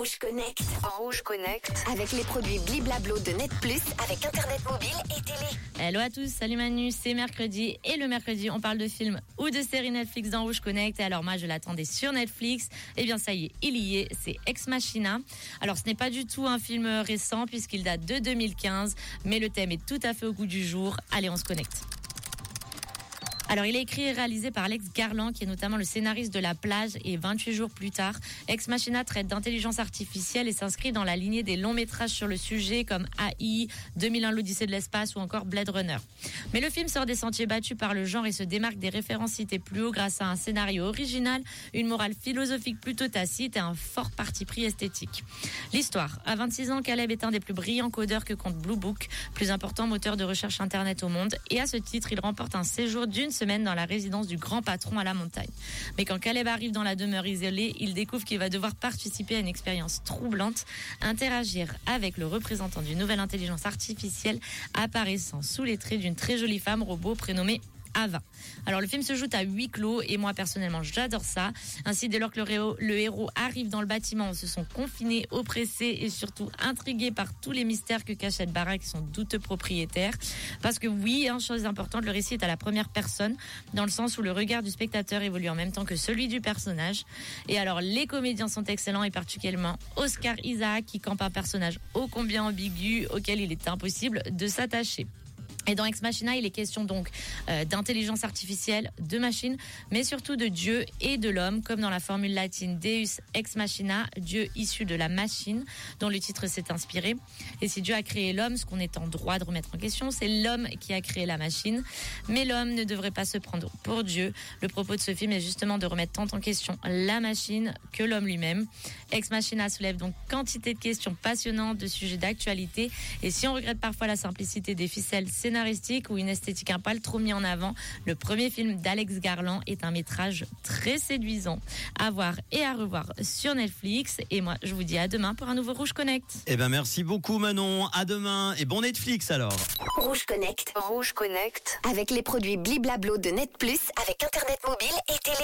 Rouge Connect. En Rouge Connect. Avec les produits Bliblablo de Net Plus, avec Internet mobile et télé. Hello à tous, salut Manu, c'est mercredi et le mercredi on parle de films ou de séries Netflix dans Rouge Connect et alors moi je l'attendais sur Netflix, et eh bien ça y est, il y est, c'est Ex Machina. Alors ce n'est pas du tout un film récent puisqu'il date de 2015, mais le thème est tout à fait au goût du jour, allez on se connecte. Alors, il est écrit et réalisé par Alex Garland, qui est notamment le scénariste de La Plage et 28 jours plus tard. Ex Machina traite d'intelligence artificielle et s'inscrit dans la lignée des longs métrages sur le sujet comme AI, 2001 l'Odyssée de l'espace ou encore Blade Runner. Mais le film sort des sentiers battus par le genre et se démarque des références citées plus haut grâce à un scénario original, une morale philosophique plutôt tacite et un fort parti pris esthétique. L'histoire. À 26 ans, Caleb est un des plus brillants codeurs que compte Blue Book, plus important moteur de recherche internet au monde. Et à ce titre, il remporte un séjour d'une dans la résidence du grand patron à la montagne. Mais quand Caleb arrive dans la demeure isolée, il découvre qu'il va devoir participer à une expérience troublante, interagir avec le représentant d'une nouvelle intelligence artificielle apparaissant sous les traits d'une très jolie femme robot prénommée Ava. Alors le film se joue à huis clos et moi personnellement j'adore ça. Ainsi dès lors que le héros, arrive dans le bâtiment, on se sont confinés, oppressés et surtout intrigués par tous les mystères que cache cette baraque son douteux propriétaire. Parce que oui, hein, chose importante, le récit est à la première personne, dans le sens où le regard du spectateur évolue en même temps que celui du personnage. Et alors les comédiens sont excellents et particulièrement Oscar Isaac qui campe un personnage ô combien ambigu auquel il est impossible de s'attacher. Et dans Ex Machina, il est question donc euh, d'intelligence artificielle, de machines, mais surtout de Dieu et de l'homme, comme dans la formule latine Deus Ex Machina, Dieu issu de la machine, dont le titre s'est inspiré. Et si Dieu a créé l'homme, ce qu'on est en droit de remettre en question, c'est l'homme qui a créé la machine. Mais l'homme ne devrait pas se prendre pour Dieu. Le propos de ce film est justement de remettre tant en question la machine que l'homme lui-même. Ex Machina soulève donc quantité de questions passionnantes, de sujets d'actualité. Et si on regrette parfois la simplicité des ficelles scénaristique ou une esthétique un poil trop mis en avant, le premier film d'Alex Garland est un métrage très séduisant à voir et à revoir sur Netflix. Et moi, je vous dis à demain pour un nouveau Rouge Connect. Eh ben merci beaucoup Manon. À demain et bon Netflix alors. Rouge Connect. Rouge Connect. Avec les produits Bliblablo de Net Plus avec internet mobile et télé.